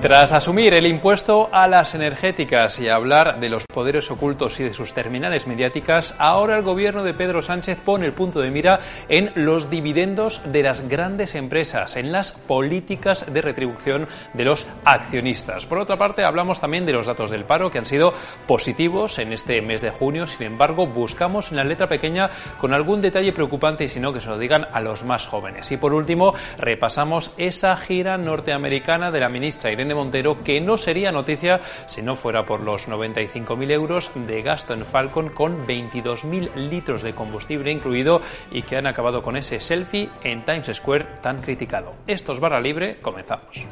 Tras asumir el impuesto a las energéticas y hablar de los poderes ocultos y de sus terminales mediáticas, ahora el gobierno de Pedro Sánchez pone el punto de mira en los dividendos de las grandes empresas, en las políticas de retribución de los accionistas. Por otra parte, hablamos también de los datos del paro que han sido positivos en este mes de junio. Sin embargo, buscamos en la letra pequeña con algún detalle preocupante y si no, que se lo digan a los más jóvenes. Y por último, repasamos esa gira norteamericana de la ministra Irene Montero, que no sería noticia si no fuera por los 95.000 euros de gasto en Falcon con 22.000 litros de combustible incluido y que han acabado con ese selfie en Times Square tan criticado. Esto es Barra Libre, comenzamos.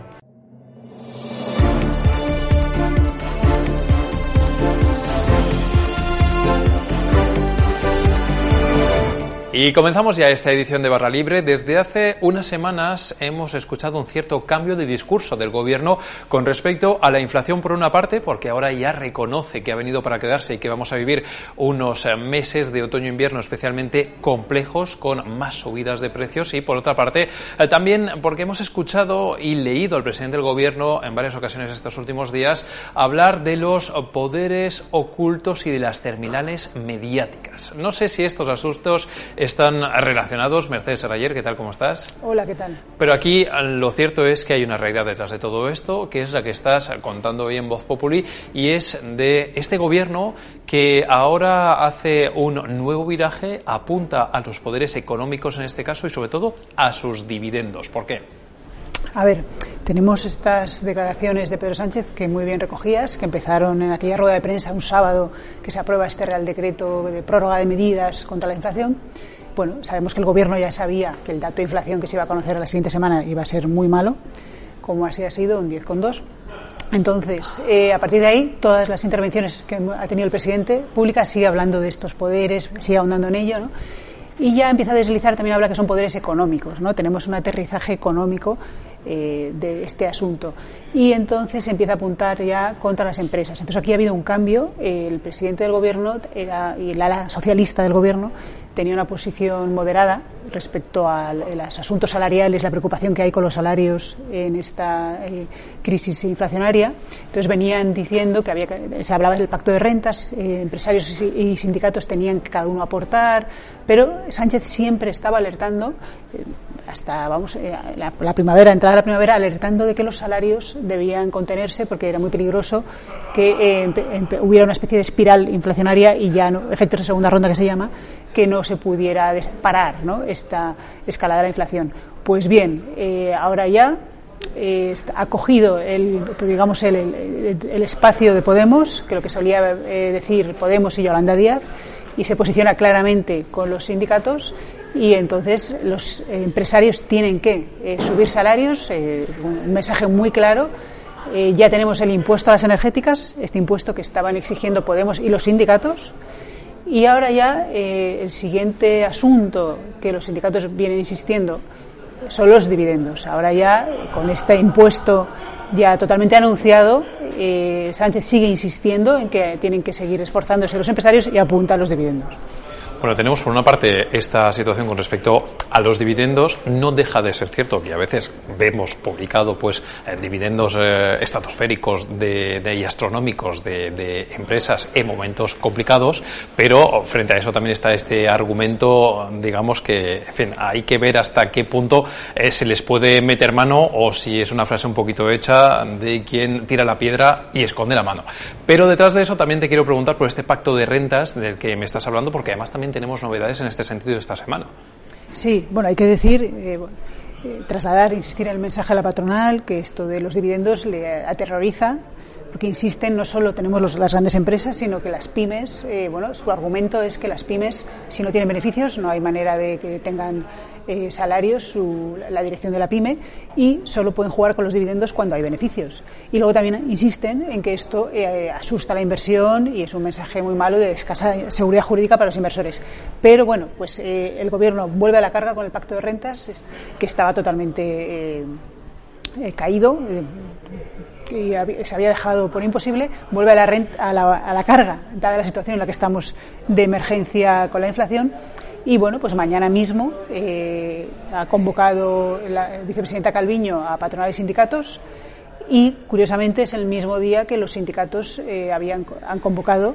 Y comenzamos ya esta edición de Barra Libre. Desde hace unas semanas hemos escuchado un cierto cambio de discurso del Gobierno con respecto a la inflación, por una parte, porque ahora ya reconoce que ha venido para quedarse y que vamos a vivir unos meses de otoño-invierno especialmente complejos, con más subidas de precios, y por otra parte, eh, también porque hemos escuchado y leído al presidente del Gobierno en varias ocasiones estos últimos días hablar de los poderes ocultos y de las terminales mediáticas. No sé si estos asustos están relacionados. Mercedes Arayer, ¿qué tal? ¿Cómo estás? Hola, ¿qué tal? Pero aquí lo cierto es que hay una realidad detrás de todo esto, que es la que estás contando hoy en Voz Populi, y es de este gobierno que ahora hace un nuevo viraje, apunta a los poderes económicos en este caso y sobre todo a sus dividendos. ¿Por qué? A ver, tenemos estas declaraciones de Pedro Sánchez que muy bien recogías, que empezaron en aquella rueda de prensa un sábado que se aprueba este Real Decreto de prórroga de medidas contra la inflación. Bueno, sabemos que el Gobierno ya sabía que el dato de inflación que se iba a conocer la siguiente semana iba a ser muy malo, como así ha sido, un 10,2. Entonces, eh, a partir de ahí, todas las intervenciones que ha tenido el presidente pública sigue hablando de estos poderes, sigue ahondando en ello, ¿no? Y ya empieza a deslizar, también habla que son poderes económicos, ¿no? Tenemos un aterrizaje económico eh, de este asunto. Y entonces empieza a apuntar ya contra las empresas. Entonces aquí ha habido un cambio. El presidente del gobierno era, y el ala socialista del gobierno tenía una posición moderada respecto a los asuntos salariales, la preocupación que hay con los salarios en esta eh, crisis inflacionaria. Entonces venían diciendo que había se hablaba del pacto de rentas, eh, empresarios y, sindicatos tenían que cada uno aportar, pero Sánchez siempre estaba alertando eh, hasta vamos la, la, primavera, entrada la primavera, alertando de que los salarios debían contenerse porque era muy peligroso que hubiera una especie de espiral inflacionaria y ya no, efectos de segunda ronda que se llama, que no se pudiera parar ¿no? esta escalada de la inflación. Pues bien, eh, ahora ya eh, ha cogido el, digamos el, el, espacio de Podemos, que lo que solía eh, decir Podemos y Yolanda Díaz, y se posiciona claramente con los sindicatos y entonces los empresarios tienen que subir salarios, un mensaje muy claro. ya tenemos el impuesto a las energéticas, este impuesto que estaban exigiendo Podemos y los sindicatos. Y ahora ya eh, el siguiente asunto que los sindicatos vienen insistiendo son los dividendos. Ahora ya con este impuesto ya totalmente anunciado, eh, Sánchez sigue insistiendo en que tienen que seguir esforzándose los empresarios y apunta a los dividendos. Bueno, tenemos por una parte esta situación con respecto a los dividendos. No deja de ser cierto que a veces vemos publicado pues eh, dividendos eh, estratosféricos de, de, y astronómicos de, de, empresas en momentos complicados, pero frente a eso también está este argumento, digamos que, en fin, hay que ver hasta qué punto eh, se les puede meter mano o si es una frase un poquito hecha de quien tira la piedra y esconde la mano. Pero detrás de eso también te quiero preguntar por este pacto de rentas del que me estás hablando, porque además también tenemos novedades en este sentido esta semana. Sí, bueno, hay que decir, eh, eh, trasladar, insistir en el mensaje a la patronal que esto de los dividendos le aterroriza porque insisten, no solo tenemos las grandes empresas, sino que las pymes, eh, bueno, su argumento es que las pymes, si no tienen beneficios, no hay manera de que tengan eh, salarios su, la dirección de la pyme y solo pueden jugar con los dividendos cuando hay beneficios. Y luego también insisten en que esto eh, asusta la inversión y es un mensaje muy malo de escasa seguridad jurídica para los inversores. Pero bueno, pues el gobierno vuelve a la carga con el pacto de rentas que estaba totalmente eh, caído que se había dejado por imposible, vuelve a la, renta, a la, a la carga, dada la situación en la que estamos de emergencia con la inflación. Y bueno, pues mañana mismo eh, ha convocado la vicepresidenta Calviño a patronales sindicatos y, curiosamente, es el mismo día que los sindicatos eh, habían, han convocado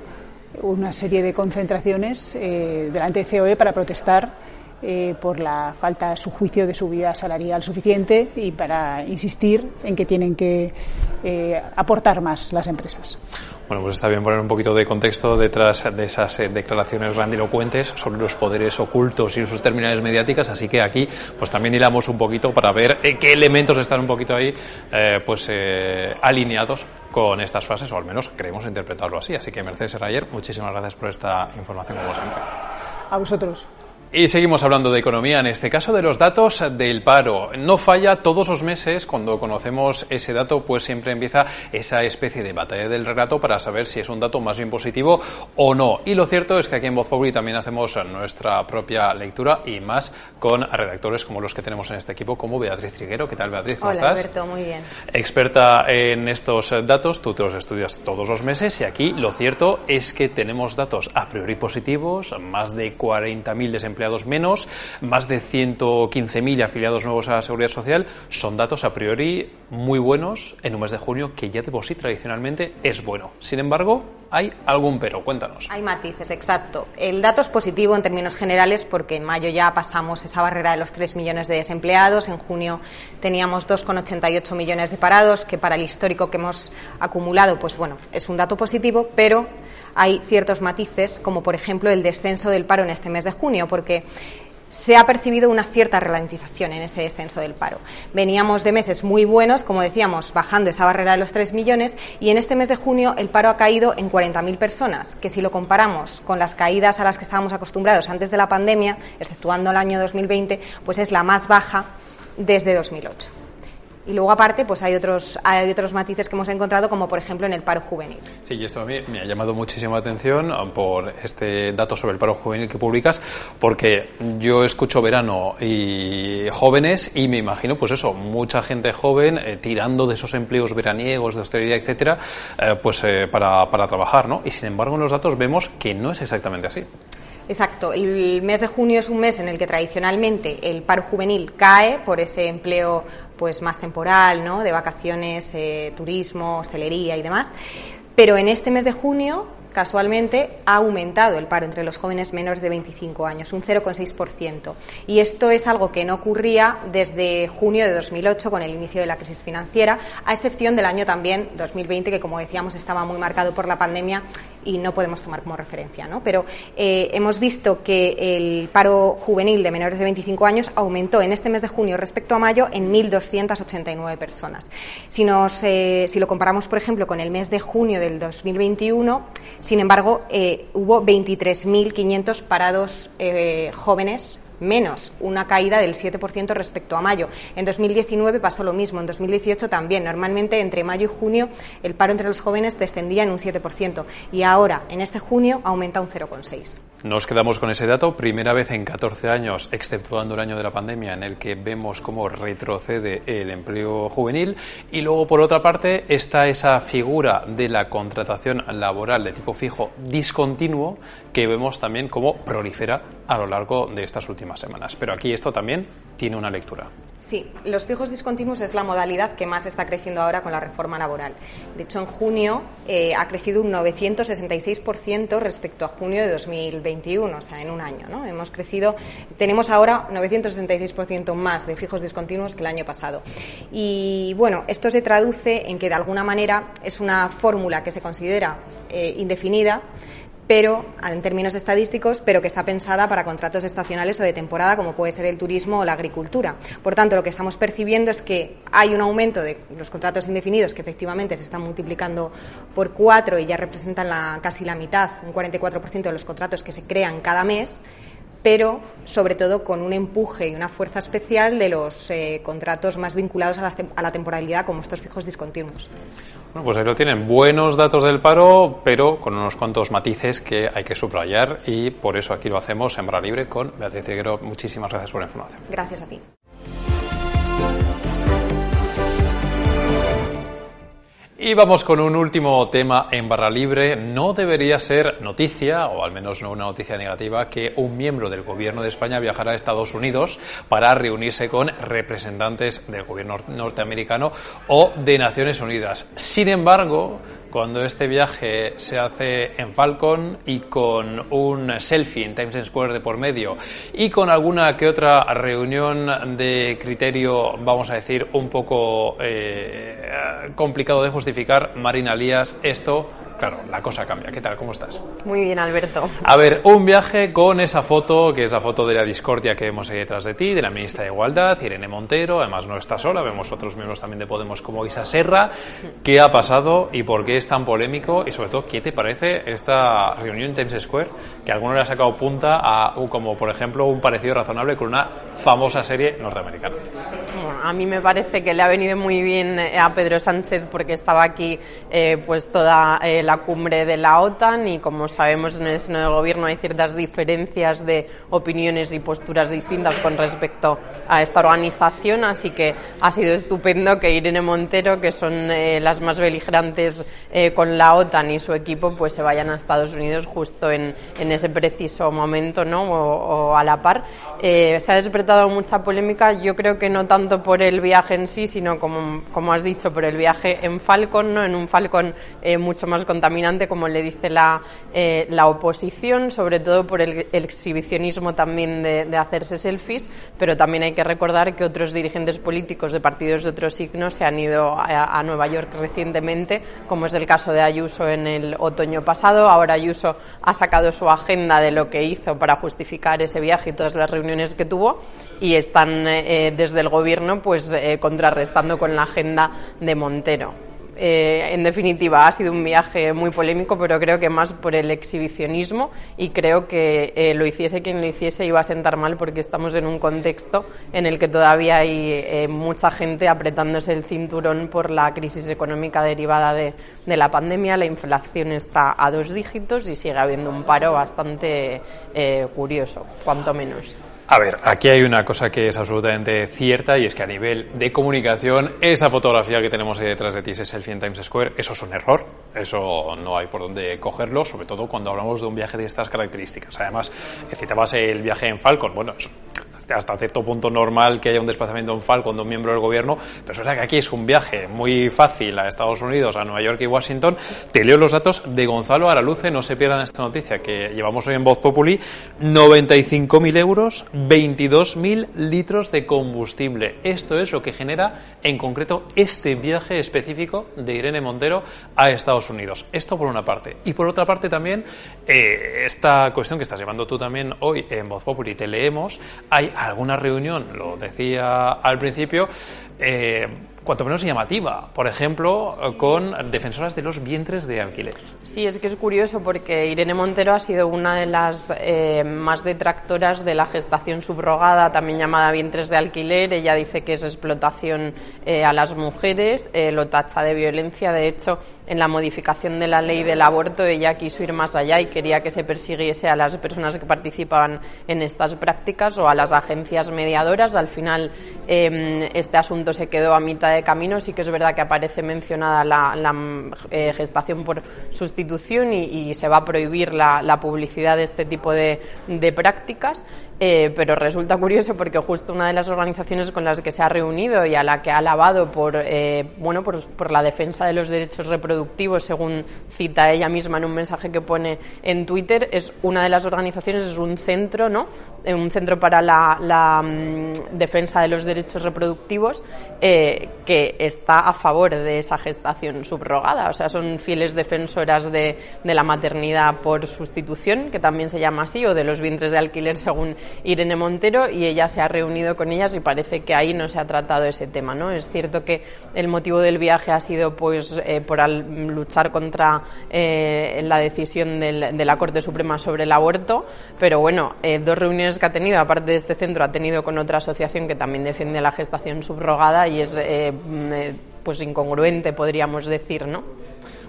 una serie de concentraciones eh, delante de COE para protestar eh, por la falta, a su juicio, de subida salarial suficiente y para insistir en que tienen que aportar más las empresas. Bueno, pues está bien poner un poquito de contexto detrás de esas declaraciones grandilocuentes sobre los poderes ocultos y sus terminales mediáticas, así que aquí pues también hilamos un poquito para ver qué elementos están un poquito ahí pues alineados con estas frases, o al menos queremos interpretarlo así. Así que Mercedes Rayer, muchísimas gracias por esta información, como siempre. A vosotros. Y seguimos hablando de economía, en este caso de los datos del paro. No falla todos los meses, cuando conocemos ese dato, pues siempre empieza esa especie de batalla del relato para saber si es un dato más bien positivo o no. Y lo cierto es que aquí en Voz Populi también hacemos nuestra propia lectura y más con redactores como los que tenemos en este equipo, como Beatriz Triguero. ¿Qué tal, Beatriz? ¿Cómo Hola, estás? Alberto, muy bien. Experta en estos datos, tú te los estudias todos los meses y aquí lo cierto es que tenemos datos a priori positivos, más de 40.000 desempleados menos, más de 115.000 afiliados nuevos a la Seguridad Social, son datos a priori muy buenos en un mes de junio que ya de por sí tradicionalmente es bueno. Sin embargo, hay algún pero. Cuéntanos. Hay matices, exacto. El dato es positivo en términos generales porque en mayo ya pasamos esa barrera de los 3 millones de desempleados, en junio teníamos 2,88 millones de parados, que para el histórico que hemos acumulado, pues bueno, es un dato positivo, pero hay ciertos matices, como por ejemplo el descenso del paro en este mes de junio, porque se ha percibido una cierta ralentización en ese descenso del paro. Veníamos de meses muy buenos, como decíamos, bajando esa barrera de los 3 millones y en este mes de junio el paro ha caído en 40.000 personas, que si lo comparamos con las caídas a las que estábamos acostumbrados antes de la pandemia, exceptuando el año 2020, pues es la más baja desde 2008. Y luego, aparte, pues hay otros, hay otros matices que hemos encontrado, como por ejemplo en el paro juvenil. Sí, y esto a mí me ha llamado muchísima atención por este dato sobre el paro juvenil que publicas, porque yo escucho verano y jóvenes y me imagino, pues eso, mucha gente joven eh, tirando de esos empleos veraniegos, de hostelería, etcétera, eh, pues eh, para, para trabajar, ¿no? Y sin embargo, en los datos vemos que no es exactamente así. Exacto. El mes de junio es un mes en el que tradicionalmente el paro juvenil cae por ese empleo pues más temporal, ¿no? De vacaciones, eh, turismo, hostelería y demás. Pero en este mes de junio casualmente ha aumentado el paro entre los jóvenes menores de 25 años, un 0,6%. Y esto es algo que no ocurría desde junio de 2008 con el inicio de la crisis financiera, a excepción del año también 2020, que como decíamos estaba muy marcado por la pandemia y no podemos tomar como referencia. ¿no? Pero eh, hemos visto que el paro juvenil de menores de 25 años aumentó en este mes de junio respecto a mayo en 1.289 personas. Si, nos, eh, si lo comparamos, por ejemplo, con el mes de junio del 2021, sin embargo, eh, hubo 23.500 parados eh, jóvenes menos, una caída del 7% respecto a mayo. En 2019 pasó lo mismo, en 2018 también. Normalmente entre mayo y junio el paro entre los jóvenes descendía en un 7% y ahora, en este junio, aumenta un 0,6%. Nos quedamos con ese dato, primera vez en 14 años, exceptuando el año de la pandemia, en el que vemos cómo retrocede el empleo juvenil. Y luego, por otra parte, está esa figura de la contratación laboral de tipo fijo discontinuo, que vemos también cómo prolifera a lo largo de estas últimas semanas. Pero aquí esto también tiene una lectura. Sí, los fijos discontinuos es la modalidad que más está creciendo ahora con la reforma laboral. De hecho, en junio eh, ha crecido un 966% respecto a junio de 2021, o sea, en un año. ¿no? Hemos crecido, tenemos ahora 966% más de fijos discontinuos que el año pasado. Y bueno, esto se traduce en que de alguna manera es una fórmula que se considera eh, indefinida pero en términos estadísticos, pero que está pensada para contratos estacionales o de temporada, como puede ser el turismo o la agricultura. Por tanto, lo que estamos percibiendo es que hay un aumento de los contratos indefinidos que efectivamente se están multiplicando por cuatro y ya representan la, casi la mitad, un 44% de los contratos que se crean cada mes pero sobre todo con un empuje y una fuerza especial de los eh, contratos más vinculados a, a la temporalidad, como estos fijos discontinuos. Bueno, pues ahí lo tienen. Buenos datos del paro, pero con unos cuantos matices que hay que subrayar y por eso aquí lo hacemos en Barra Libre con Beatriz Triguero. Muchísimas gracias por la información. Gracias a ti. Y vamos con un último tema en barra libre. No debería ser noticia, o al menos no una noticia negativa, que un miembro del gobierno de España viajara a Estados Unidos para reunirse con representantes del gobierno norteamericano o de Naciones Unidas. Sin embargo, cuando este viaje se hace en Falcon y con un selfie en Times Square de por medio y con alguna que otra reunión de criterio, vamos a decir, un poco eh, complicado de justificar, Marina Lías, esto claro, la cosa cambia. ¿Qué tal? ¿Cómo estás? Muy bien, Alberto. A ver, un viaje con esa foto, que es la foto de la discordia que vemos ahí detrás de ti, de la ministra de Igualdad, Irene Montero, además no está sola, vemos otros miembros también de Podemos como Isa Serra. ¿Qué ha pasado y por qué es tan polémico? Y sobre todo, ¿qué te parece esta reunión en Times Square? Que alguno le ha sacado punta a, como por ejemplo, un parecido razonable con una famosa serie norteamericana. bueno, a mí me parece que le ha venido muy bien a Pedro Sánchez porque estaba aquí eh, pues toda eh, la cumbre de la OTAN y como sabemos en el seno del gobierno hay ciertas diferencias de opiniones y posturas distintas con respecto a esta organización, así que ha sido estupendo que Irene Montero, que son eh, las más beligerantes eh, con la OTAN y su equipo, pues se vayan a Estados Unidos justo en, en ese preciso momento, ¿no? O, a la par. Eh, se ha despertado mucha polémica, yo creo que no tanto por el viaje en sí, sino como, como has dicho, por el viaje en Falcon, ¿no? En un Falcon mucho más contaminante, como le dice la, eh, la oposición, sobre todo por el, exhibicionismo también de, hacerse selfies, pero también hay que recordar que otros dirigentes políticos de partidos de otros signos se han ido a, Nueva York recientemente, como es el caso de Ayuso en el otoño pasado. Ahora Ayuso ha sacado su agenda de lo que hizo para justificar ese viaje y todas las reuniones que tuvo y están eh, desde el gobierno pues eh, contrarrestando con la agenda de Montero. Eh, en definitiva, ha sido un viaje muy polémico, pero creo que más por el exhibicionismo y creo que eh, lo hiciese quien lo hiciese iba a sentar mal porque estamos en un contexto en el que todavía hay eh, mucha gente apretándose el cinturón por la crisis económica derivada de, de, la pandemia. La inflación está a dos dígitos y sigue habiendo un paro bastante curioso, cuanto menos. A ver, aquí hay una cosa que es absolutamente cierta y es que a nivel de comunicación, esa fotografía que tenemos ahí detrás de ti, ese selfie en Times Square, eso es un error. Eso no hay por dónde cogerlo, sobre todo cuando hablamos de un viaje de estas características. Además, citabas el viaje en Falcon. Bueno, hasta cierto punto normal que haya un desplazamiento en Falcon de un miembro del gobierno, pero es verdad que aquí es un viaje muy fácil a Estados Unidos, a Nueva York y Washington. Te leo los datos de Gonzalo Araluce, no se pierdan esta noticia que llevamos hoy en Voz Populi, 95.000 euros, 22.000 litros de combustible. Esto es lo que genera en concreto este viaje específico de Irene Montero a Estados Unidos. Esto por una parte. Y por otra parte también, eh, esta cuestión que estás llevando tú también hoy en Voz Populi, te leemos, hay alguna reunión, lo decía al principio, eh, cuanto menos llamativa, por ejemplo, con defensoras de los vientres de alquiler. Sí, es que es curioso porque Irene Montero ha sido una de las eh, más detractoras de la gestación subrogada, también llamada vientres de alquiler. Ella dice que es explotación eh, a las mujeres, lo tacha de violencia. De hecho, en la modificación de la ley del aborto ella quiso ir más allá y quería que se persiguiese a las personas que participaban en estas prácticas o a las agencias mediadoras. Al final em, este asunto se quedó a mitad de camino. Sí que es verdad que aparece mencionada la, eh, gestación por sustitución y, se va a prohibir la, publicidad de este tipo de prácticas. Eh, pero resulta curioso porque justo una de las organizaciones con las que se ha reunido y a la que ha alabado por, eh, bueno, por, la defensa de los derechos reproductivos, según cita ella misma en un mensaje que pone en Twitter, es una de las organizaciones, es un centro, ¿no? Eh, un centro para la, mm, defensa de los derechos reproductivos que está a favor de esa gestación subrogada. O sea, son fieles defensoras de, de la maternidad por sustitución, que también se llama así, o de los vientres de alquiler, según Irene Montero y ella se ha reunido con ellas y parece que ahí no se ha tratado ese tema, ¿no? Es cierto que el motivo del viaje ha sido pues eh, por luchar contra eh, la decisión de la Corte Suprema sobre el aborto, pero bueno, eh, dos reuniones que ha tenido, aparte de este centro, ha tenido con otra asociación que también defiende la gestación subrogada y es pues incongruente, podríamos decir, ¿no?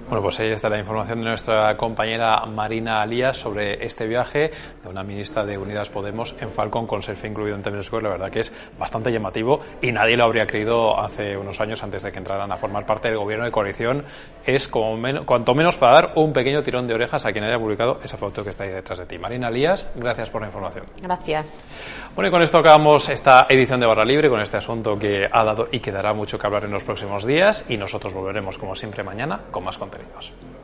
Bueno, pues ahí está la información de nuestra compañera Marina Alías sobre este viaje de una ministra de Unidas Podemos en Falcon con selfie incluido en Square. La verdad que es bastante llamativo y nadie lo habría creído hace unos años antes de que entraran a formar parte del gobierno de coalición. Es como cuanto menos para dar un pequeño tirón de orejas a quien haya publicado esa foto que está ahí detrás de ti. Marina Alías, gracias por la información. Gracias. Bueno, y con esto acabamos esta edición de Barra Libre con este asunto que ha dado y quedará mucho que hablar en los próximos días y nosotros volveremos como siempre mañana con más contenidos.